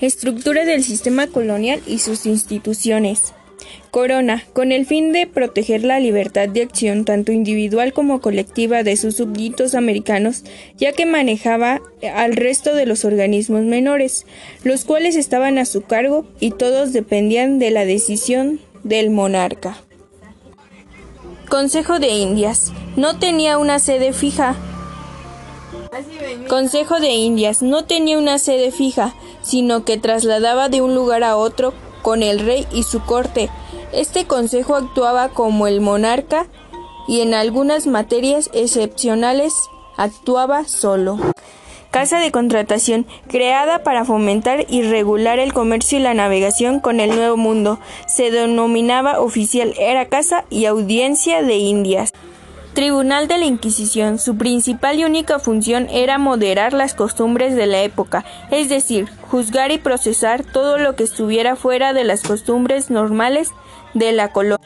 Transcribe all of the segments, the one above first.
Estructura del sistema colonial y sus instituciones. Corona, con el fin de proteger la libertad de acción tanto individual como colectiva de sus súbditos americanos, ya que manejaba al resto de los organismos menores, los cuales estaban a su cargo y todos dependían de la decisión del monarca. Consejo de Indias. No tenía una sede fija. Consejo de Indias no tenía una sede fija, sino que trasladaba de un lugar a otro con el rey y su corte. Este consejo actuaba como el monarca y en algunas materias excepcionales actuaba solo. Casa de contratación, creada para fomentar y regular el comercio y la navegación con el Nuevo Mundo, se denominaba oficial, era Casa y Audiencia de Indias. Tribunal de la Inquisición. Su principal y única función era moderar las costumbres de la época, es decir, juzgar y procesar todo lo que estuviera fuera de las costumbres normales de la colonia.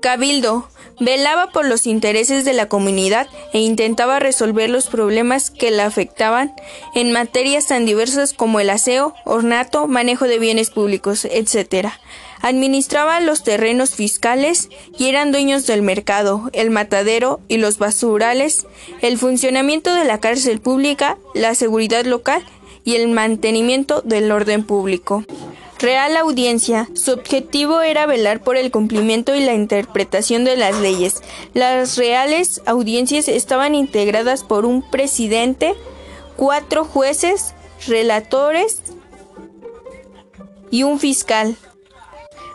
Cabildo velaba por los intereses de la comunidad e intentaba resolver los problemas que la afectaban en materias tan diversas como el aseo, ornato, manejo de bienes públicos, etc. Administraba los terrenos fiscales y eran dueños del mercado, el matadero y los basurales, el funcionamiento de la cárcel pública, la seguridad local y el mantenimiento del orden público. Real Audiencia. Su objetivo era velar por el cumplimiento y la interpretación de las leyes. Las reales audiencias estaban integradas por un presidente, cuatro jueces, relatores y un fiscal.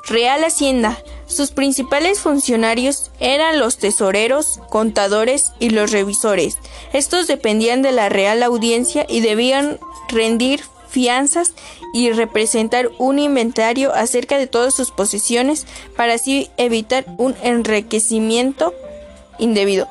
Real Hacienda. Sus principales funcionarios eran los tesoreros, contadores y los revisores. Estos dependían de la Real Audiencia y debían rendir fianzas y representar un inventario acerca de todas sus posesiones para así evitar un enriquecimiento indebido.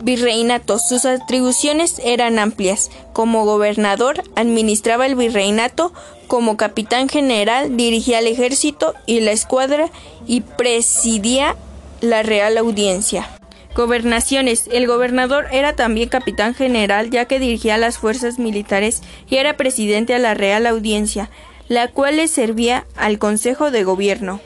Virreinato. Sus atribuciones eran amplias. Como gobernador, administraba el virreinato, como capitán general, dirigía el ejército y la escuadra y presidía la Real Audiencia. Gobernaciones. El gobernador era también capitán general ya que dirigía las fuerzas militares y era presidente de la Real Audiencia, la cual le servía al Consejo de Gobierno.